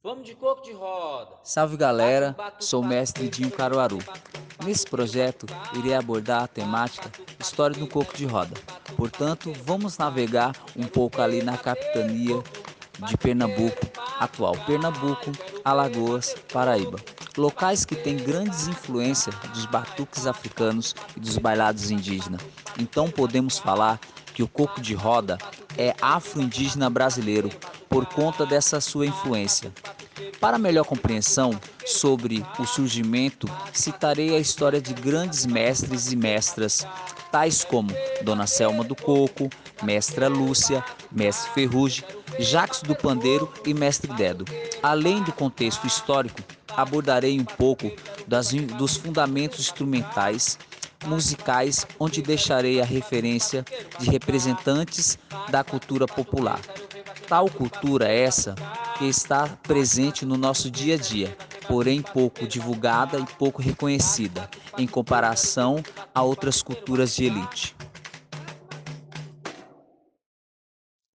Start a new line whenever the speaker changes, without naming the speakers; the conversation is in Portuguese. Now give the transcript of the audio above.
Vamos de coco de roda.
Salve galera, sou o mestre Dinho Caruaru. Nesse projeto, irei abordar a temática História do Coco de Roda. Portanto, vamos navegar um pouco ali na capitania de Pernambuco, atual Pernambuco, Alagoas, Paraíba. Locais que têm grandes influências dos batuques africanos e dos bailados indígenas. Então podemos falar que o coco de roda é afro-indígena brasileiro por conta dessa sua influência. Para melhor compreensão sobre o surgimento, citarei a história de grandes mestres e mestras, tais como Dona Selma do Coco, Mestra Lúcia, Mestre Ferrugem, Jacques do Pandeiro e Mestre Dedo. Além do contexto histórico, abordarei um pouco das, dos fundamentos instrumentais musicais, onde deixarei a referência de representantes da cultura popular. Tal cultura essa que está presente no nosso dia a dia, porém pouco divulgada e pouco reconhecida em comparação a outras culturas de elite.